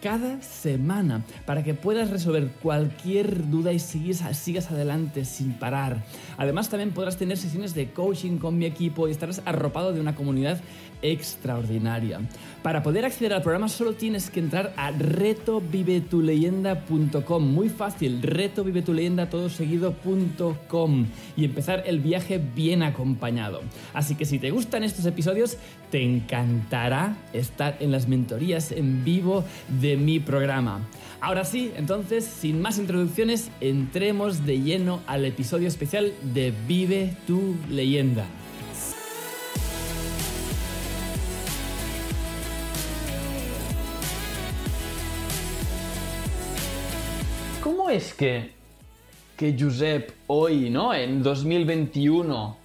cada semana para que puedas resolver cualquier duda y sigas, adelante sin parar. Además también podrás tener sesiones de coaching con mi equipo y estarás arropado de una comunidad extraordinaria. Para poder acceder al programa solo tienes que entrar a retovivetuleyenda.com. Muy fácil, retovivetuleyenda y empezar el viaje bien acompañado. Así que si te gustan estos episodios, te encantará estar en las mentorías en vivo de mi programa. Ahora sí, entonces, sin más introducciones, entremos de lleno al episodio especial de Vive tu leyenda. ¿Cómo es que, que Josep hoy, ¿no? En 2021,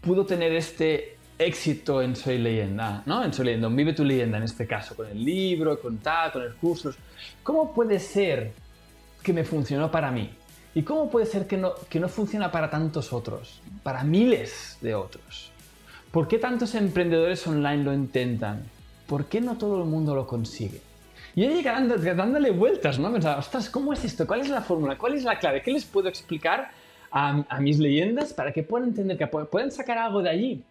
pudo tener este éxito en Soy Leyenda, ¿no? En Soy Leyenda, Vive tu Leyenda en este caso, con el libro, con tal, con el curso. ¿Cómo puede ser que me funcionó para mí? ¿Y cómo puede ser que no, que no funciona para tantos otros? Para miles de otros. ¿Por qué tantos emprendedores online lo intentan? ¿Por qué no todo el mundo lo consigue? Y yo llegué dándole vueltas, ¿no? Pensaba, ostras, ¿cómo es esto? ¿Cuál es la fórmula? ¿Cuál es la clave? ¿Qué les puedo explicar a, mis leyendas para que puedan entender, que puedan sacar algo de allí?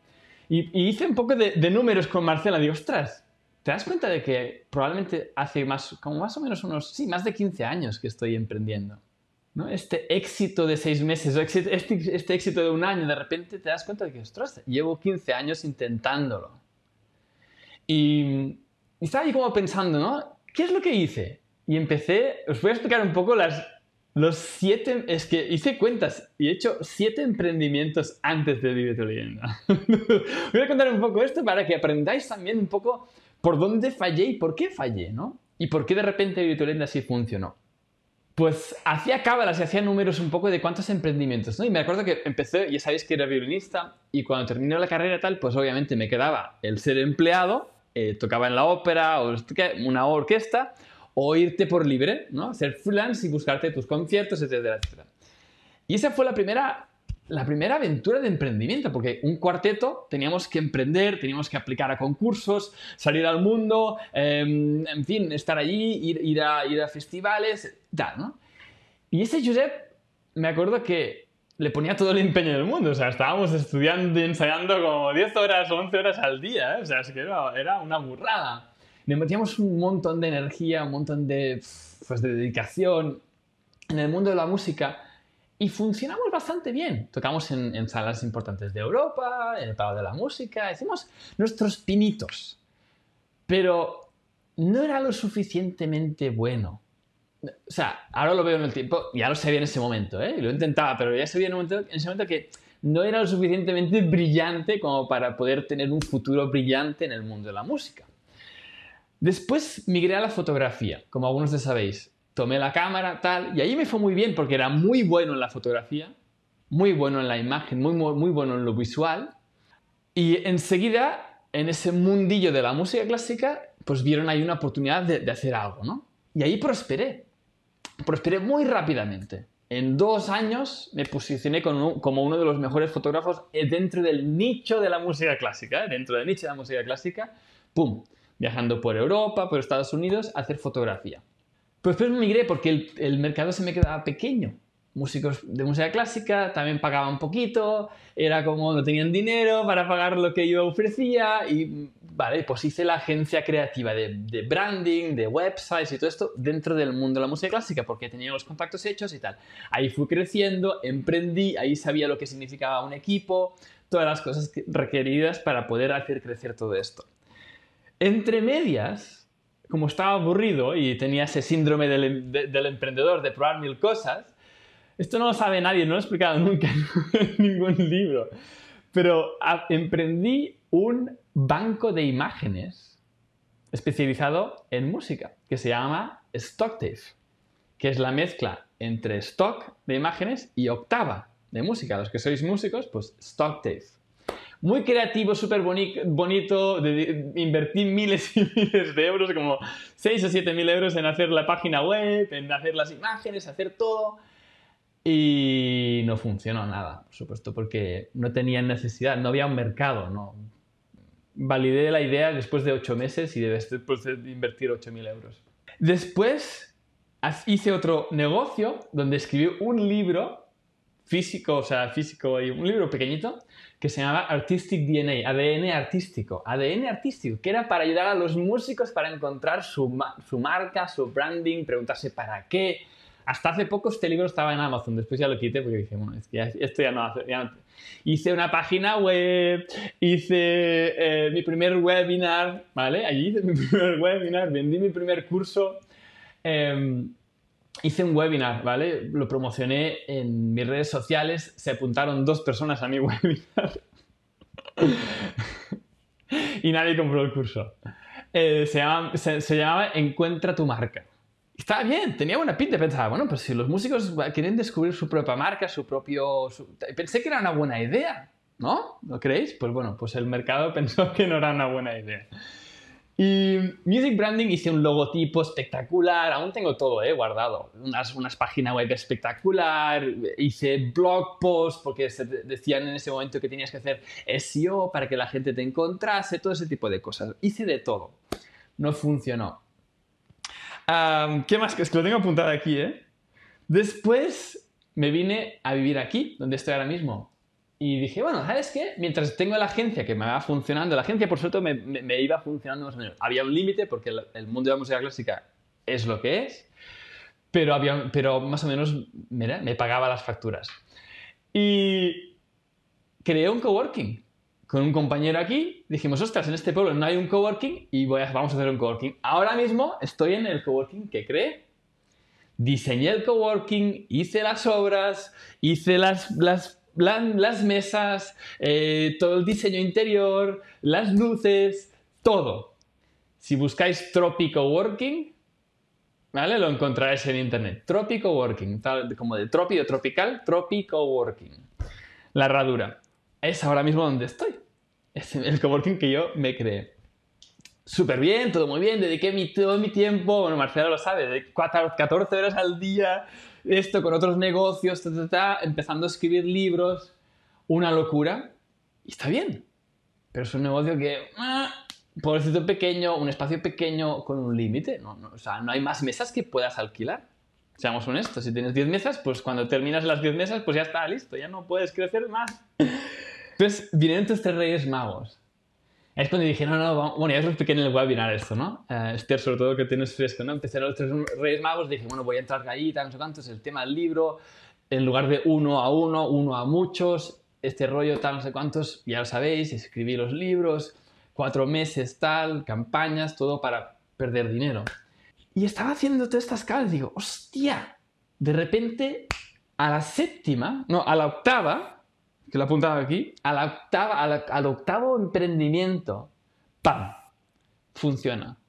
Y, hice un poco de, números con Marcela. Digo, ostras, ¿te das cuenta de que probablemente hace más, como más o menos unos, sí, más de 15 años que estoy emprendiendo? ¿no? Este éxito de seis meses, este, este, éxito de un año, de repente te das cuenta de que, ostras, llevo 15 años intentándolo. Y, y estaba ahí como pensando, ¿no? ¿Qué es lo que hice? Y empecé, os voy a explicar un poco las, los siete, es que hice cuentas y he hecho siete emprendimientos antes de Vive leyenda. voy a contar un poco esto para que aprendáis también un poco por dónde fallé y por qué fallé, ¿no? Y por qué de repente Vive tu leyenda sí funcionó. Pues hacía cábalas y hacía números un poco de cuántos emprendimientos, ¿no? Y me acuerdo que empecé, ya sabéis que era violinista, y cuando terminé la carrera tal, pues obviamente me quedaba el ser empleado eh, tocaba en la ópera o una orquesta, o irte por libre, ¿no? Ser freelance y buscarte tus conciertos, etcétera, etcétera. Y esa fue la primera, la primera aventura de emprendimiento, porque un cuarteto teníamos que emprender, teníamos que aplicar a concursos, salir al mundo, em, en fin, estar allí, ir, ir, a, ir a festivales, tal, ¿no? Y ese Josep, me acuerdo que le ponía todo el empeño del mundo. O sea, estábamos estudiando y ensayando como 10 horas o 11 horas al día. ¿eh? O sea, es que era, una burrada. Le metíamos un montón de energía, un montón de, pues, de dedicación en el mundo de la música y funcionamos bastante bien. Tocamos en, en, salas importantes de Europa, en el Palo de la Música, hicimos nuestros pinitos. Pero no era lo suficientemente bueno o sea, ahora lo veo en el tiempo, ya lo sabía en ese momento, ¿eh? lo intentaba, pero ya sabía en, en ese momento que no era lo suficientemente brillante como para poder tener un futuro brillante en el mundo de la música. Después migré a la fotografía, como algunos de sabéis. Tomé la cámara, tal, y ahí me fue muy bien porque era muy bueno en la fotografía, muy bueno en la imagen, muy, muy, muy bueno en lo visual, Y enseguida, en ese mundillo de la música clásica, pues vieron ahí una oportunidad de, hacer algo, ¿no? Y ahí prosperé. Prosperé muy rápidamente. En dos años me posicioné como uno de los mejores fotógrafos dentro del nicho de la música clásica. ¿eh? Dentro del nicho de la música clásica, ¡pum! Viajando por Europa, por Estados Unidos, a hacer fotografía. Pues después migré porque el mercado se me quedaba pequeño músicos de música clásica también pagaban poquito, era como no tenían dinero para pagar lo que yo ofrecía y vale, pues hice la agencia creativa de, de, branding, de websites y todo esto dentro del mundo de la música clásica porque tenía los contactos hechos y tal. Ahí fui creciendo, emprendí, ahí sabía lo que significaba un equipo, todas las cosas requeridas para poder hacer crecer todo esto. Entre medias, como estaba aburrido y tenía ese síndrome del, del emprendedor de probar mil cosas, esto no lo sabe nadie, no lo he explicado nunca en ningún libro. Pero emprendí un banco de imágenes especializado en música, que se llama Stocktave, que es la mezcla entre stock de imágenes y octava de música. Los que sois músicos, pues Stocktave. Muy creativo, súper bonito, invertí miles y miles de euros, como 6 o 7 mil euros en hacer la página web, en hacer las imágenes, hacer todo. Y no funcionó nada, por supuesto, porque no tenían necesidad, no había un mercado. ¿no? Validé la idea después de ocho meses y después de invertir 8.000 euros. Después hice otro negocio donde escribí un libro físico, o sea, físico y un libro pequeñito que se llamaba Artistic DNA, ADN artístico, ADN artístico, que era para ayudar a los músicos para encontrar su, su marca, su branding, preguntarse para qué, hasta hace poco este libro estaba en Amazon, después ya lo quité porque dije, bueno, es que esto ya no hace... Hice una página web, hice eh, mi primer webinar, ¿vale? Allí hice mi primer webinar, vendí mi primer curso. Em, hice un webinar, ¿vale? Lo promocioné en mis redes sociales, se apuntaron dos personas a mi webinar y nadie compró el curso. Eh, se, se llamaba Encuentra tu marca. Estaba bien, tenía buena pinta. Pensaba, bueno, pues si los músicos quieren descubrir su propia marca, su propio. Pensé que era una buena idea, ¿no? ¿Lo creéis? Pues bueno, pues el mercado pensó que no era una buena idea. Y Music Branding hice un logotipo espectacular, aún tengo todo ¿eh? guardado, unas, unas páginas web espectacular, hice blog posts porque decían en ese momento que tenías que hacer SEO para que la gente te encontrase, todo ese tipo de cosas. Hice de todo. No funcionó. ¿Qué más? Es que lo tengo apuntado aquí, ¿eh? Después me vine a vivir aquí, donde estoy ahora mismo. Y dije, bueno, ¿sabes qué? Mientras tengo la agencia que me va funcionando, la agencia por suerte me, me, iba funcionando más o menos. Había un límite porque el, mundo de la música clásica es lo que es, pero, había, pero más o menos, mira, me pagaba las facturas. Y creé un coworking con un compañero aquí, dijimos, ostras, en este pueblo no hay un coworking y vamos a hacer un coworking. Ahora mismo estoy en el coworking que creé. Diseñé el coworking, hice las obras, hice las, las, las mesas, eh, todo el diseño interior, las luces, todo. Si buscáis Tropico Working, ¿vale? Lo encontraréis en internet. Tropico Working, como de trópico tropical, Tropico Working. La herradura. Es ahora mismo donde estoy es el coworking que yo me creé. Súper bien, todo muy bien, dediqué mi, todo mi tiempo, bueno, Marcelo lo sabe, de 14 horas al día, esto con otros negocios, empezando a escribir libros, una locura, y está bien, pero es un negocio que, ah, pobrecito pequeño, un espacio pequeño con un límite, no, o sea, no hay más mesas que puedas alquilar. Seamos honestos, si tienes 10 mesas, pues cuando terminas las 10 mesas, pues ya está listo, ya no puedes crecer más. Entonces vinieron estos tres reyes magos. Es cuando dije, no, no, bueno, ya os lo expliqué en el webinar esto, ¿no? Uh, Esther, sobre todo que tienes fresco, ¿no? Empezaron los tres reyes magos, dije, bueno, voy a entrar tal, no sé cuántos, el tema del libro, en lugar de uno a uno, uno a muchos, este rollo, tal, no sé cuántos, ya lo sabéis, escribí los libros, cuatro meses, tal, campañas, todo para perder dinero. Y estaba haciendo todas estas cosas, digo, hostia, de repente, a la séptima, no, a la octava, que lo apuntaba aquí, a la octava, al octavo emprendimiento, ¡pam! Funciona.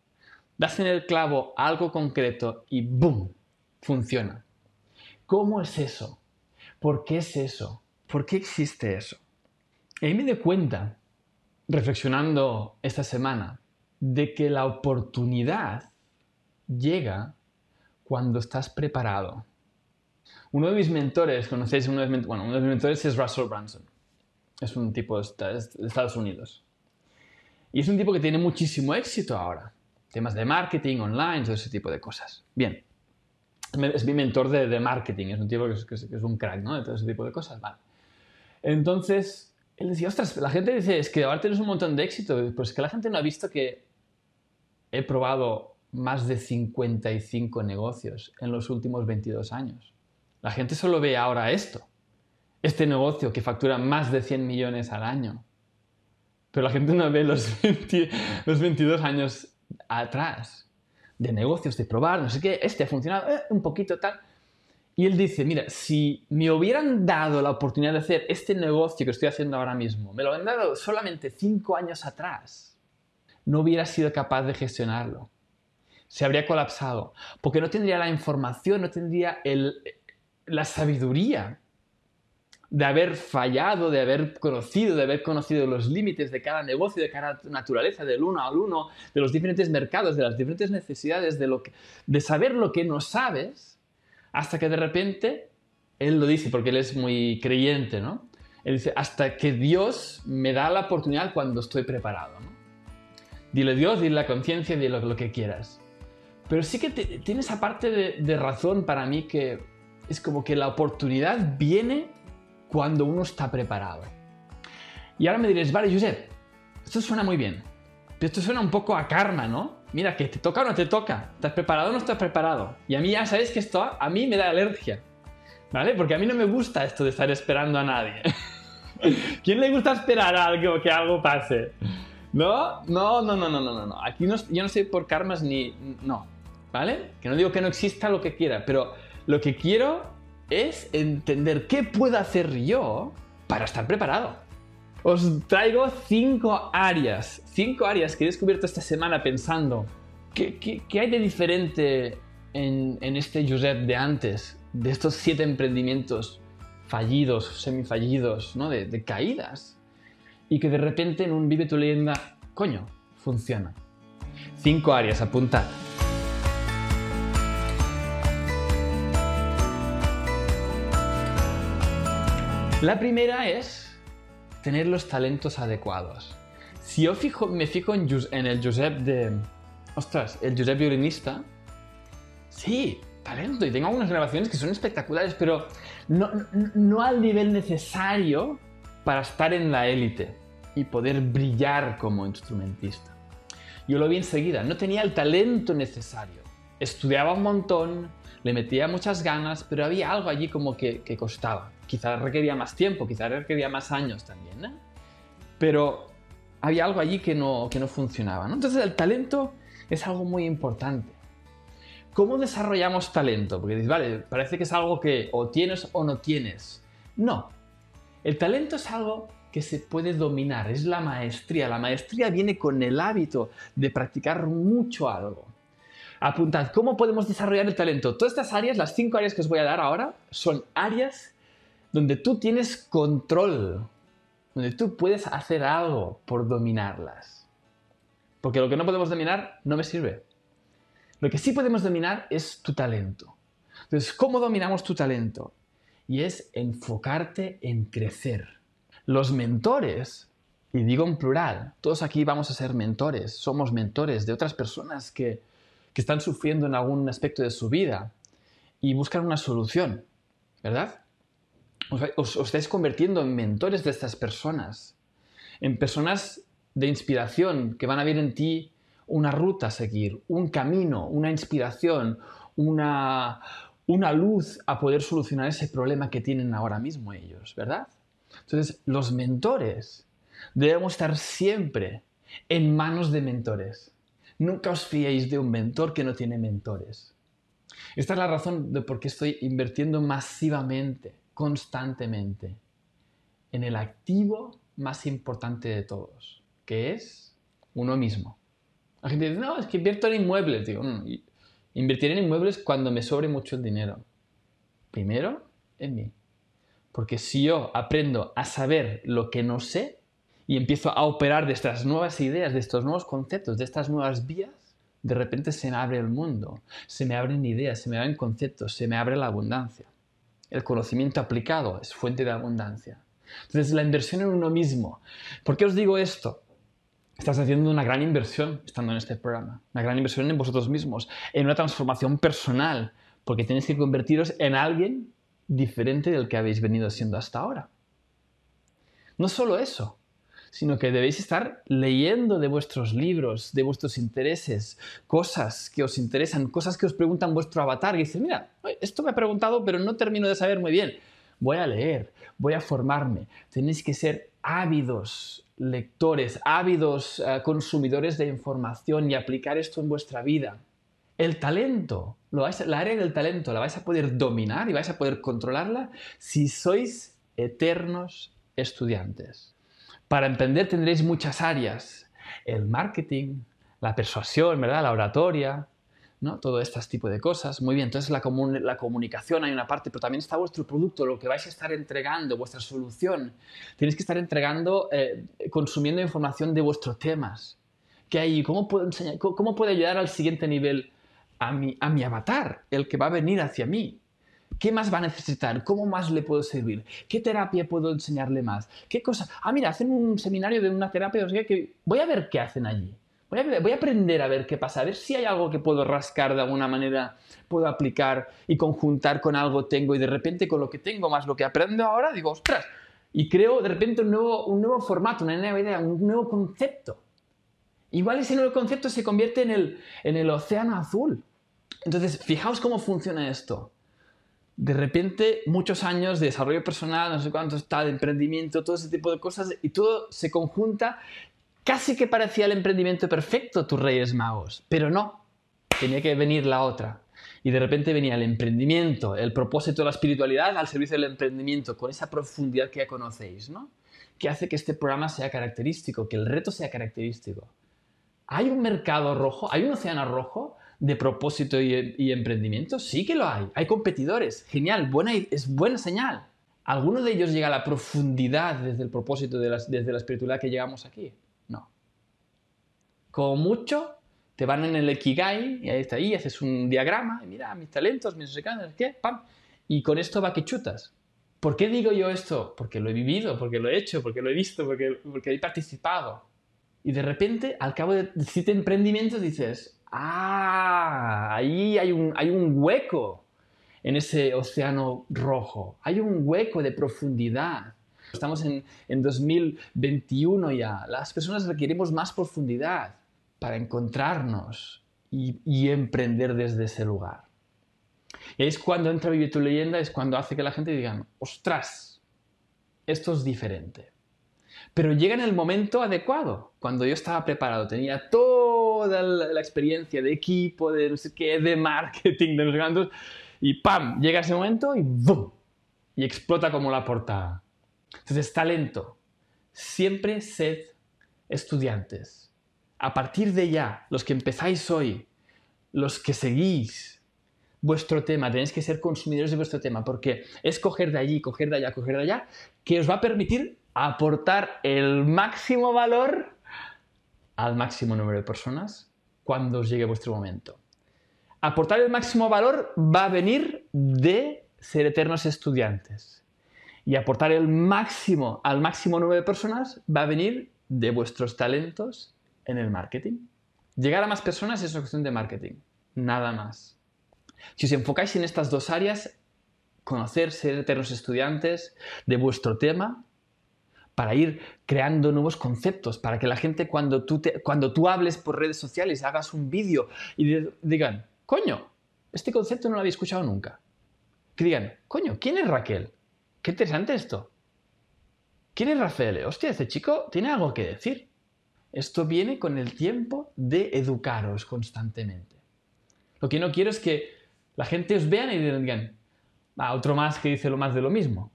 Das en el clavo algo concreto y ¡boom! Funciona. ¿Cómo es eso? ¿Por qué es eso? ¿Por qué existe eso? Y ahí me doy cuenta reflexionando esta semana de que la oportunidad llega cuando estás preparado. Uno de mis mentores, conocéis uno de mis, bueno, uno de mis mentores es Russell Branson. Es un tipo de Estados Unidos. Y es un tipo que tiene muchísimo éxito ahora. Temas de marketing, online, todo ese tipo de cosas. Bien. Es mi mentor de, marketing, es un tipo que es, un crack, ¿no? De todo ese tipo de cosas. Vale. Entonces, él decía, ostras, la gente dice, es que ahora tienes un montón de éxito. Pues es que la gente no ha visto que he probado más de 55 negocios en los últimos 22 años. La gente solo ve ahora esto, este negocio que factura más de 100 millones al año. Pero la gente no ve los, los 22 años atrás de negocios, de probar, no sé qué, este ha funcionado eh, un poquito tal. Y él dice, mira, si me hubieran dado la oportunidad de hacer este negocio que estoy haciendo ahora mismo, me lo han dado solamente 5 años atrás, no hubiera sido capaz de gestionarlo. Se habría colapsado, porque no tendría la información, no tendría la sabiduría de haber fallado, de haber conocido, de haber conocido los límites de cada negocio, de cada naturaleza, del uno al uno, de los diferentes mercados, de las diferentes necesidades, de, lo de saber lo que no sabes, hasta que de repente, él lo dice porque él es muy creyente, ¿no? Él dice, hasta que Dios me da la oportunidad cuando estoy preparado, ¿no? Dile Dios, dile la conciencia, dile lo, que quieras. Pero sí que tiene esa parte de, razón para mí que es como que la oportunidad viene cuando uno está preparado. Y ahora me diréis, vale, Josep, esto suena muy bien, pero esto suena un poco a karma, ¿no? Mira, que te toca o no te toca, ¿estás preparado o no estás preparado? Y a mí ya sabéis que esto a mí me da alergia, ¿vale? Porque a mí no me gusta esto de estar esperando a nadie. ¿Quién le gusta esperar a algo que algo pase? No, no, no, no, no, no, no. Aquí no, yo no sé por karmas ni... No, ¿vale? Que no digo que no exista lo que quiera, pero lo que quiero es entender qué puedo hacer yo para estar preparado. Os traigo cinco áreas, cinco áreas que he descubierto esta semana pensando, ¿qué, qué, hay de diferente en, en, este Josep de antes, de estos siete emprendimientos fallidos, semifallidos, ¿no? de, de caídas? y que de repente en un Vive tu leyenda, coño, funciona. Cinco áreas, apunta. La primera es tener los talentos adecuados. Si yo fijo, me fijo en, en, el Josep de... Ostras, el Josep violinista. Sí, talento. Y tengo algunas grabaciones que son espectaculares, pero no, no al nivel necesario para estar en la élite y poder brillar como instrumentista. Yo lo vi enseguida, no tenía el talento necesario. Estudiaba un montón, le metía muchas ganas, pero había algo allí como que, costaba. Quizás requería más tiempo, quizás requería más años también, ¿eh? Pero había algo allí que no, que no funcionaba. Entonces el talento es algo muy importante. ¿Cómo desarrollamos talento? Porque dices, vale, parece que es algo que o tienes o no tienes. No, el talento es algo que se puede dominar, es la maestría. La maestría viene con el hábito de practicar mucho algo. Apuntad, ¿cómo podemos desarrollar el talento? Todas estas áreas, las cinco áreas que os voy a dar ahora, son áreas donde tú tienes control, donde tú puedes hacer algo por dominarlas. Porque lo que no podemos dominar no me sirve. Lo que sí podemos dominar es tu talento. Entonces, ¿cómo dominamos tu talento? y es enfocarte en crecer. Los mentores, y digo en plural, todos aquí vamos a ser mentores, somos mentores de otras personas que, están sufriendo en algún aspecto de su vida y buscan una solución, ¿verdad? Os, os, estáis convirtiendo en mentores de estas personas, en personas de inspiración que van a ver en ti una ruta a seguir, un camino, una inspiración, una, una luz a poder solucionar ese problema que tienen ahora mismo ellos, ¿verdad? Entonces, los mentores debemos estar siempre en manos de mentores. Nunca os fiéis de un mentor que no tiene mentores. Esta es la razón de por qué estoy invirtiendo masivamente, constantemente, en el activo más importante de todos, que es uno mismo. La gente dice, no, es que invierto en inmuebles. Digo, mm, Invertiré en inmuebles cuando me sobre mucho el dinero. Primero, en mí. Porque si yo aprendo a saber lo que no sé y empiezo a operar de estas nuevas ideas, de estos nuevos conceptos, de estas nuevas vías, de repente se me abre el mundo, se me abren ideas, se me abren conceptos, se me abre la abundancia. El conocimiento aplicado es fuente de abundancia. Entonces, la inversión en uno mismo. ¿Por qué os digo esto? Estás haciendo una gran inversión estando en este programa, una gran inversión en vosotros mismos, en una transformación personal, porque tenéis que convertiros en alguien diferente del que habéis venido siendo hasta ahora. No solo eso, sino que debéis estar leyendo de vuestros libros, de vuestros intereses, cosas que os interesan, cosas que os preguntan vuestro avatar, y dices, mira, esto me ha preguntado, pero no termino de saber muy bien. Voy a leer, voy a formarme. Tenéis que ser ávidos lectores, ávidos eh, consumidores de información y aplicar esto en vuestra vida. El talento, lo la área del talento la vais a poder dominar y vais a poder controlarla si sois eternos estudiantes. Para emprender tendréis muchas áreas. El marketing, la persuasión, ¿verdad? La oratoria, ¿no? Todo este tipo de cosas. Muy bien, entonces la, la, comunicación hay una parte, pero también está vuestro producto, lo que vais a estar entregando, vuestra solución. Tenéis que estar entregando, eh, consumiendo información de vuestros temas. ¿Qué hay? ¿Cómo puedo, enseñar, cómo, ayudar al siguiente nivel a mi, a mi avatar, el que va a venir hacia mí? ¿Qué más va a necesitar? ¿Cómo más le puedo servir? ¿Qué terapia puedo enseñarle más? ¿Qué cosa? Ah, mira, hacen un seminario de una terapia, o sea, que voy a ver qué hacen allí. Voy a, aprender a ver qué pasa, a ver si hay algo que puedo rascar de alguna manera, puedo aplicar y conjuntar con algo tengo y de repente con lo que tengo más lo que aprendo ahora, digo, ostras, y creo de repente un nuevo, un nuevo formato, una nueva idea, un nuevo concepto. Igual ese nuevo concepto se convierte en el, en el océano azul. Entonces, fijaos cómo funciona esto de repente muchos años de desarrollo personal, no sé cuánto está, de emprendimiento, todo ese tipo de cosas, y todo se conjunta. Casi que parecía el emprendimiento perfecto, tus Reyes Magos, pero no, tenía que venir la otra. Y de repente venía el emprendimiento, el propósito de la espiritualidad al servicio del emprendimiento, con esa profundidad que ya conocéis, ¿no? Que hace que este programa sea característico, que el reto sea característico. ¿Hay un mercado rojo? ¿Hay un océano rojo? De propósito y, emprendimiento? Sí que lo hay. Hay competidores. Genial, buena, es buena señal. ¿Alguno de ellos llega a la profundidad desde el propósito, de desde la espiritualidad que llegamos aquí? No. Como mucho, te van en el Ikigai, y ahí está ahí, haces un diagrama, y mira, mis talentos, mis no qué, pam, y con esto va que chutas. ¿Por qué digo yo esto? Porque lo he vivido, porque lo he hecho, porque lo he visto, porque, porque he participado. Y de repente, al cabo de siete emprendimientos, dices, ah, ahí hay un, hay un hueco en ese océano rojo, hay un hueco de profundidad. Estamos en, en 2021 ya, las personas requerimos más profundidad para encontrarnos y, y emprender desde ese lugar. Y es cuando entra Vive tu leyenda, es cuando hace que la gente diga, ostras, esto es diferente. Pero llega en el momento adecuado, cuando yo estaba preparado, tenía toda la, experiencia de equipo, de no sé qué, de marketing, de los y ¡pam! Llega ese momento y ¡bum! Y explota como la portada. Entonces, talento. Siempre sed estudiantes. A partir de ya, los que empezáis hoy, los que seguís vuestro tema, tenéis que ser consumidores de vuestro tema, porque es coger de allí, coger de allá, coger de allá, que os va a permitir aportar el máximo valor al máximo número de personas cuando os llegue vuestro momento. Aportar el máximo valor va a venir de ser eternos estudiantes. Y aportar el máximo al máximo número de personas va a venir de vuestros talentos en el marketing. Llegar a más personas es una cuestión de marketing, nada más. Si os enfocáis en estas dos áreas, conocer, ser eternos estudiantes de vuestro tema, para ir creando nuevos conceptos, para que la gente cuando tú, cuando tú hables por redes sociales, hagas un vídeo y digan, coño, este concepto no lo había escuchado nunca. Que digan, coño, ¿quién es Raquel? Qué interesante esto. ¿Quién es Rafael? Hostia, este chico tiene algo que decir. Esto viene con el tiempo de educaros constantemente. Lo que no quiero es que la gente os vean y digan, ah, otro más que dice lo más de lo mismo.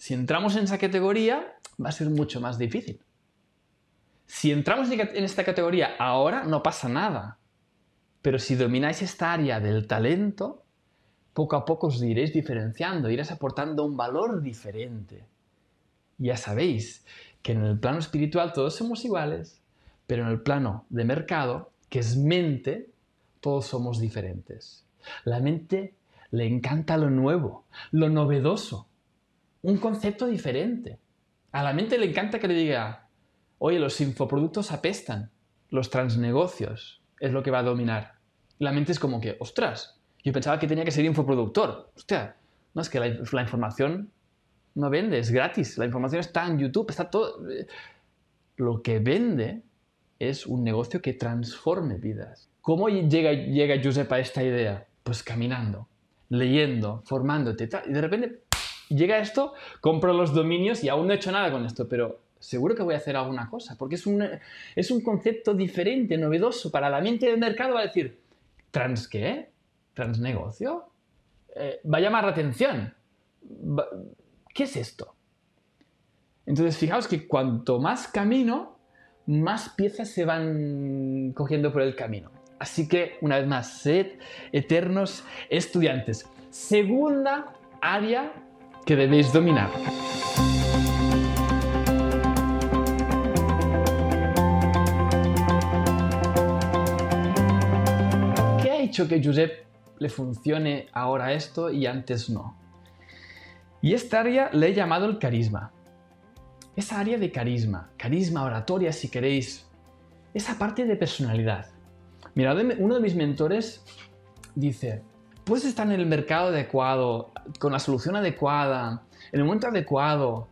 Si entramos en esa categoría, va a ser mucho más difícil. Si entramos en esta categoría ahora, no pasa nada. Pero si domináis esta área del talento, poco a poco os iréis diferenciando, iréis aportando un valor diferente. Ya sabéis que en el plano espiritual todos somos iguales, pero en el plano de mercado, que es mente, todos somos diferentes. La mente le encanta lo nuevo, lo novedoso, un concepto diferente. A la mente le encanta que le diga, oye, los infoproductos apestan, los transnegocios es lo que va a dominar. La mente es como que, ostras, yo pensaba que tenía que ser infoproductor. Hostia, no es que la, información no vende, es gratis. La información está en YouTube, está todo. Lo que vende es un negocio que transforme vidas. ¿Cómo llega, llega Josep a esta idea? Pues caminando, leyendo, formándote. Y de repente llega esto, compro los dominios y aún no he hecho nada con esto, pero seguro que voy a hacer alguna cosa, porque es un, es un concepto diferente, novedoso. Para la mente del mercado va a decir, ¿trans qué? ¿Transnegocio? Eh, va a llamar la atención. ¿Qué es esto? Entonces, fijaos que cuanto más camino, más piezas se van cogiendo por el camino. Así que, una vez más, sed eternos estudiantes. Segunda área que debéis dominar. ¿Qué ha hecho que Josep le funcione ahora esto y antes no? Y esta área le he llamado el carisma. Esa área de carisma, carisma, oratoria si queréis, esa parte de personalidad. Mira, uno de mis mentores dice, puedes estar en el mercado adecuado, con la solución adecuada, en el momento adecuado,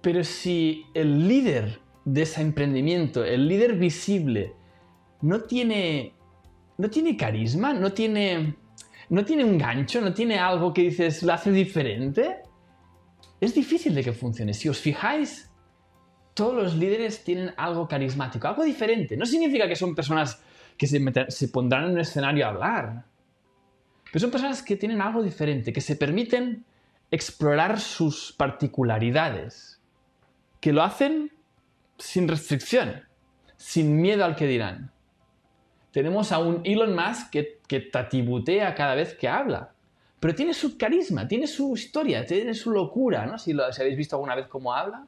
pero si el líder de ese emprendimiento, el líder visible, no tiene, no tiene carisma, no tiene no tiene un gancho, no tiene algo que dices, lo hace diferente, es difícil de que funcione. Si os fijáis, todos los líderes tienen algo carismático, algo diferente. No significa que son personas que se, pondrán en un escenario a hablar, pero son personas que tienen algo diferente, que se permiten explorar sus particularidades, que lo hacen sin restricción, sin miedo al que dirán tenemos a un Elon Musk que, que tatibutea cada vez que habla. Pero tiene su carisma, tiene su historia, tiene su locura, ¿no? Si, lo, habéis visto alguna vez cómo habla.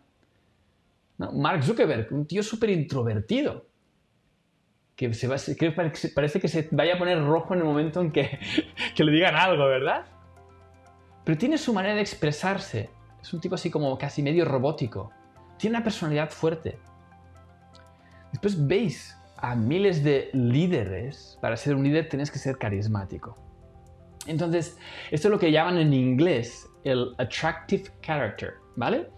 Mark Zuckerberg, un tío súper introvertido. Que, se va, que parece que se vaya a poner rojo en el momento en que, que le digan algo, ¿verdad? Pero tiene su manera de expresarse. Es un tipo así como casi medio robótico. Tiene una personalidad fuerte. Después veis a miles de líderes, para ser un líder tienes que ser carismático. Entonces, esto es lo que llaman en inglés el attractive character, ¿vale?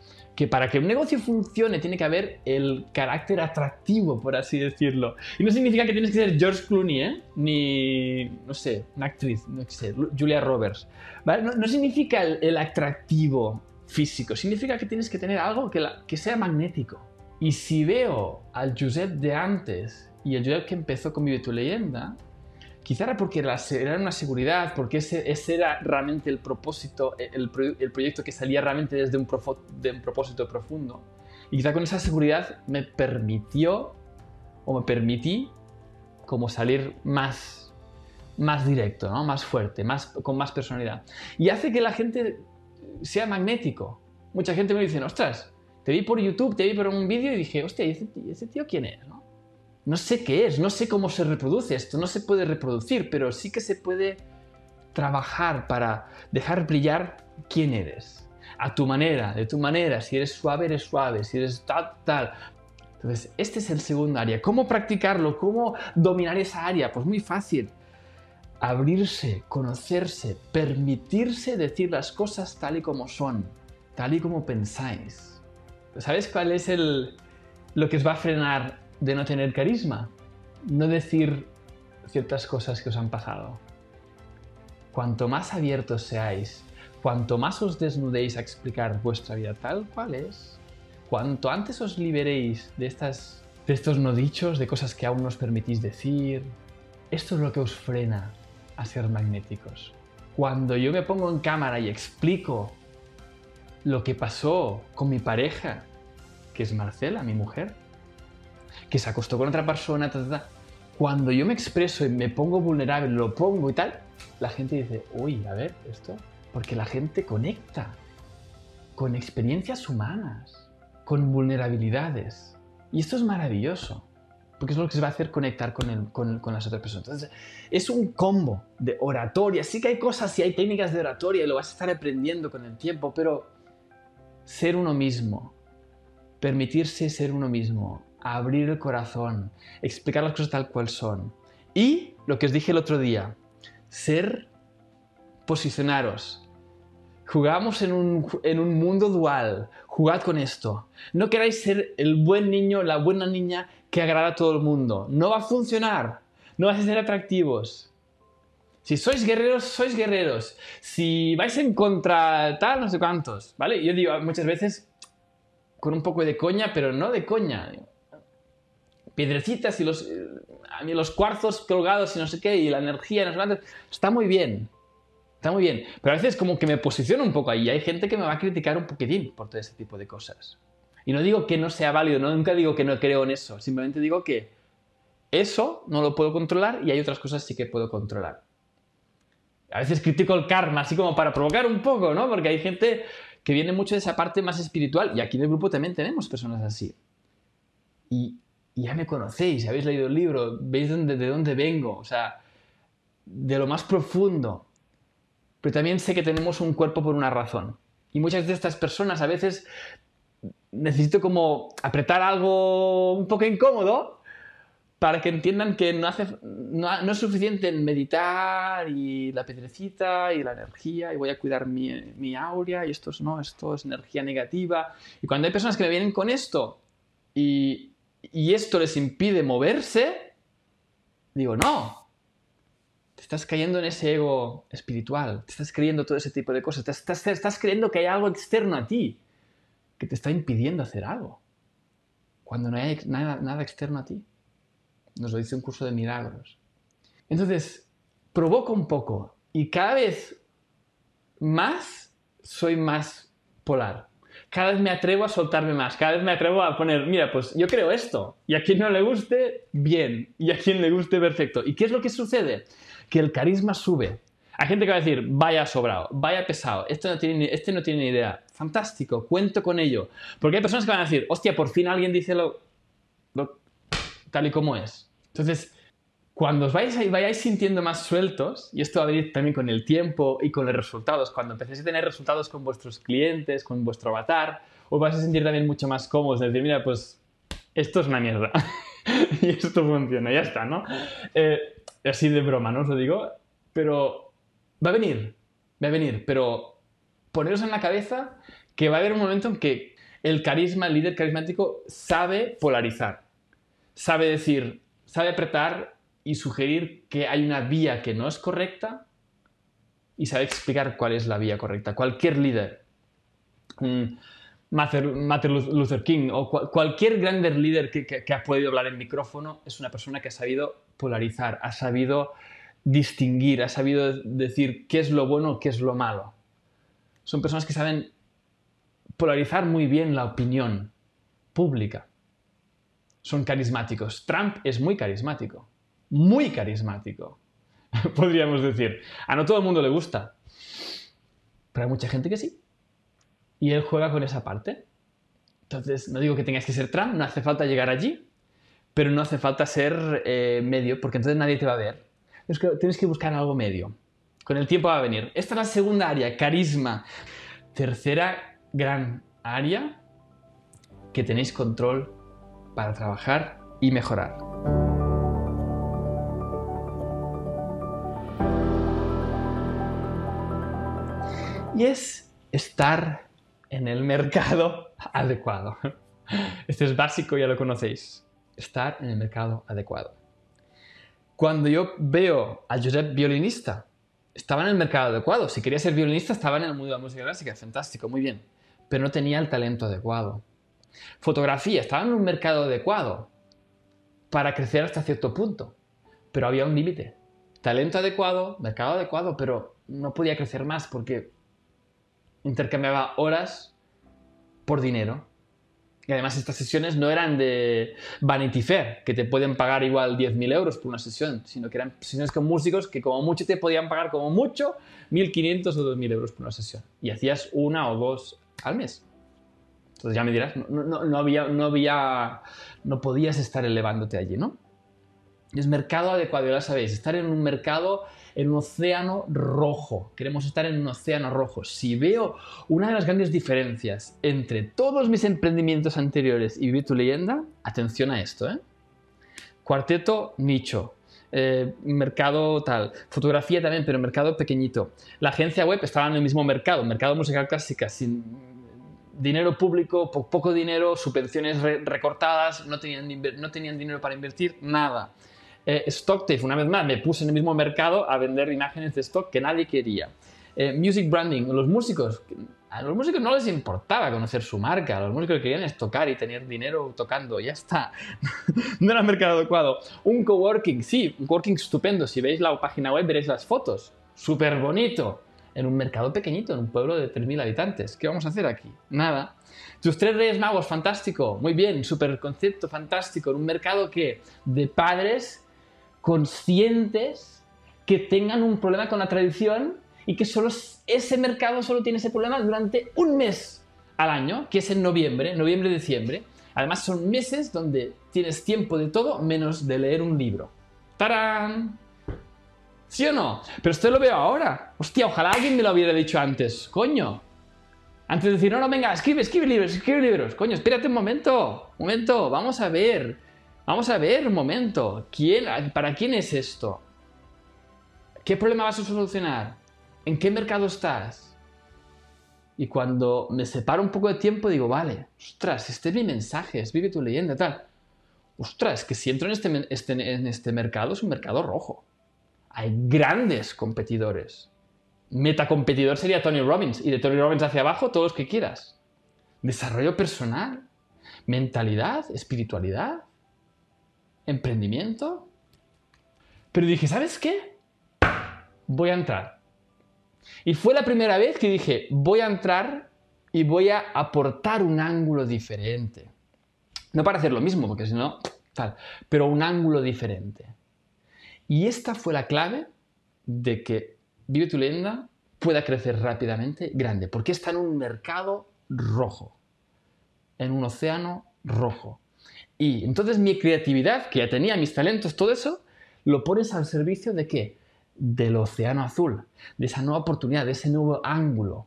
Que para que un negocio funcione tiene que haber el carácter atractivo, por así decirlo. Y no significa que tienes que ser George Clooney, ¿eh? Ni, no sé, una actriz, no sé, Julia Roberts. No, significa el, atractivo físico, significa que tienes que tener algo que, que sea magnético. Y si veo al Josep de antes y el Josep que empezó con Vive tu leyenda, quizá era porque era una seguridad, porque ese, ese era realmente el propósito, el, el, proyecto que salía realmente desde un, de un propósito profundo. Y quizá con esa seguridad me permitió o me permití como salir más, más directo, ¿no? más fuerte, más, con más personalidad. Y hace que la gente sea magnético. Mucha gente me dice, ostras, te vi por YouTube, te vi por un vídeo y dije, hostia, ¿y ese, ese tío quién es? ¿no? No sé qué es, no sé cómo se reproduce esto, no se puede reproducir, pero sí que se puede trabajar para dejar brillar quién eres. A tu manera, de tu manera, si eres suave, eres suave, si eres tal, tal. Entonces, este es el segundo área. ¿Cómo practicarlo? ¿Cómo dominar esa área? Pues muy fácil. Abrirse, conocerse, permitirse decir las cosas tal y como son, tal y como pensáis. ¿Sabes cuál es el, lo que os va a frenar de no tener carisma, no decir ciertas cosas que os han pasado. Cuanto más abiertos seáis, cuanto más os desnudéis a explicar vuestra vida tal cual es, cuanto antes os liberéis de, estas, de estos no dichos, de cosas que aún no os permitís decir, esto es lo que os frena a ser magnéticos. Cuando yo me pongo en cámara y explico lo que pasó con mi pareja, que es Marcela, mi mujer, que se acostó con otra persona, cuando yo me expreso y me pongo vulnerable, lo pongo y tal, la gente dice, uy, a ver, esto, porque la gente conecta con experiencias humanas, con vulnerabilidades. Y esto es maravilloso, porque es lo que se va a hacer conectar con, con, las otras personas. Entonces, es un combo de oratoria. Sí que hay cosas y hay técnicas de oratoria y lo vas a estar aprendiendo con el tiempo, pero ser uno mismo, permitirse ser uno mismo, abrir el corazón, explicar las cosas tal cual son. Y lo que os dije el otro día, ser, posicionaros. Jugamos en un, en un mundo dual, jugad con esto. No queráis ser el buen niño, la buena niña que agrada a todo el mundo. No va a funcionar, no vais a ser atractivos. Si sois guerreros, sois guerreros. Si vais en contra tal, no sé cuántos, ¿vale? Yo digo muchas veces con un poco de coña, pero no de coña piedrecitas y los, a mí los cuarzos colgados y no sé qué, y la energía, no sé está muy bien. Está muy bien. Pero a veces como que me posiciono un poco ahí. Hay gente que me va a criticar un poquitín por todo ese tipo de cosas. Y no digo que no sea válido, no, nunca digo que no creo en eso. Simplemente digo que eso no lo puedo controlar y hay otras cosas sí que puedo controlar. A veces critico el karma, así como para provocar un poco, ¿no? Porque hay gente que viene mucho de esa parte más espiritual y aquí en el grupo también tenemos personas así. Y y ya me conocéis, habéis leído el libro, veis de dónde vengo, o sea, de lo más profundo. Pero también sé que tenemos un cuerpo por una razón. Y muchas de estas personas a veces necesito como apretar algo un poco incómodo para que entiendan que no, hace, no, es suficiente en meditar y la pedrecita y la energía y voy a cuidar mi, mi y esto es, no, esto es energía negativa. Y cuando hay personas que me vienen con esto y, y esto les impide moverse, digo, no. Te estás cayendo en ese ego espiritual, te estás creyendo todo ese tipo de cosas, te estás, creyendo que hay algo externo a ti que te está impidiendo hacer algo, cuando no hay nada, nada externo a ti. Nos lo dice un curso de milagros. Entonces, provoco un poco y cada vez más soy más polar cada vez me atrevo a soltarme más, cada vez me atrevo a poner, mira, pues yo creo esto, y a quien no le guste, bien, y a quien le guste, perfecto. ¿Y qué es lo que sucede? Que el carisma sube. Hay gente que va a decir, vaya sobrado, vaya pesado, este no tiene, este no tiene ni idea. Fantástico, cuento con ello. Porque hay personas que van a decir, hostia, por fin alguien dice lo tal y como es. Entonces, cuando os vayáis sintiendo más sueltos, y esto va a venir también con el tiempo y con los resultados, cuando empecéis a tener resultados con vuestros clientes, con vuestro avatar, os vais a sentir también mucho más cómodos, de decir, mira, pues esto es una mierda. y esto funciona, ya está, ¿no? Eh, así de broma, ¿no? Os lo digo, pero va a venir, va a venir, pero poneros en la cabeza que va a haber un momento en que el carisma, el líder carismático, sabe polarizar, sabe decir, sabe apretar y sugerir que hay una vía que no es correcta y sabe explicar cuál es la vía correcta. Cualquier líder, Martin Luther King o cualquier gran líder que, ha podido hablar en micrófono es una persona que ha sabido polarizar, ha sabido distinguir, ha sabido decir qué es lo bueno, qué es lo malo. Son personas que saben polarizar muy bien la opinión pública. Son carismáticos. Trump es muy carismático muy carismático, podríamos decir. A no todo el mundo le gusta, pero hay mucha gente que sí. Y él juega con esa parte. Entonces, no digo que tengas que ser Trump, no hace falta llegar allí, pero no hace falta ser eh, medio, porque entonces nadie te va a ver. Tienes que buscar algo medio. Con el tiempo va a venir. Esta es la segunda área, carisma. Tercera gran área que tenéis control para trabajar y mejorar. Y es estar en el mercado adecuado. Este es básico, ya lo conocéis. Estar en el mercado adecuado. Cuando yo veo a Josep violinista, estaba en el mercado adecuado. Si quería ser violinista, estaba en el mundo de la música clásica. Fantástico, muy bien. Pero no tenía el talento adecuado. Fotografía, estaba en un mercado adecuado para crecer hasta cierto punto. Pero había un límite. Talento adecuado, mercado adecuado, pero no podía crecer más porque intercambiaba horas por dinero. Y además estas sesiones no eran de Vanity Fair, que te pueden pagar igual 10.000 euros por una sesión, sino que eran sesiones con músicos que como mucho te podían pagar como mucho 1.500 o 2.000 euros por una sesión. Y hacías una o dos al mes. Entonces ya me dirás, no, no, no, había, no había, no podías estar elevándote allí, ¿no? Es mercado adecuado, ya lo sabéis, estar en un mercado, en un océano rojo. Queremos estar en un océano rojo. Si veo una de las grandes diferencias entre todos mis emprendimientos anteriores y Vive tu leyenda, atención a esto, ¿eh? Cuarteto, nicho. Eh, mercado tal. Fotografía también, pero mercado pequeñito. La agencia web estaba en el mismo mercado, mercado musical clásica, sin dinero público, poco dinero, subvenciones recortadas, no tenían, no tenían dinero para invertir, nada. Eh, Stocktape, una vez más, me puse en el mismo mercado a vender imágenes de stock que nadie quería. Eh, music branding, los músicos, a los músicos no les importaba conocer su marca, los músicos querían es tocar y tener dinero tocando, ya está. no era mercado adecuado. Un coworking, sí, un coworking estupendo, si veis la página web veréis las fotos, súper bonito en un mercado pequeñito, en un pueblo de 3.000 habitantes. ¿Qué vamos a hacer aquí? Nada. Tus tres reyes magos, fantástico, muy bien, súper concepto, fantástico, en un mercado que de padres conscientes que tengan un problema con la tradición y que solo ese mercado solo tiene ese problema durante un mes al año, que es en noviembre, noviembre-diciembre. Además son meses donde tienes tiempo de todo menos de leer un libro. ¡Tarán! ¿Sí o no? Pero esto lo veo ahora. Hostia, ojalá alguien me lo hubiera dicho antes. Coño. Antes de decir, no, no, venga, escribe, escribe libros, escribe libros. Coño, espérate un momento. Un momento, vamos a ver. Vamos a ver un momento. ¿Quién, ¿Para quién es esto? ¿Qué problema vas a solucionar? ¿En qué mercado estás? Y cuando me separo un poco de tiempo digo, vale, ostras, este es mi mensaje, es vive tu leyenda, tal. Ostras, que si entro en este, este, en este mercado es un mercado rojo hay grandes competidores. Metacompetidor sería Tony Robbins y de Tony Robbins hacia abajo todos los que quieras. Desarrollo personal, mentalidad, espiritualidad, emprendimiento. Pero dije, ¿sabes qué? Voy a entrar. Y fue la primera vez que dije, voy a entrar y voy a aportar un ángulo diferente. No para hacer lo mismo, porque si no, tal, pero un ángulo diferente. Y esta fue la clave de que Vive tu pueda crecer rápidamente, grande, porque está en un mercado rojo, en un océano rojo. Y entonces mi creatividad, que ya tenía, mis talentos, todo eso, lo pones al servicio de qué? Del océano azul, de esa nueva oportunidad, de ese nuevo ángulo.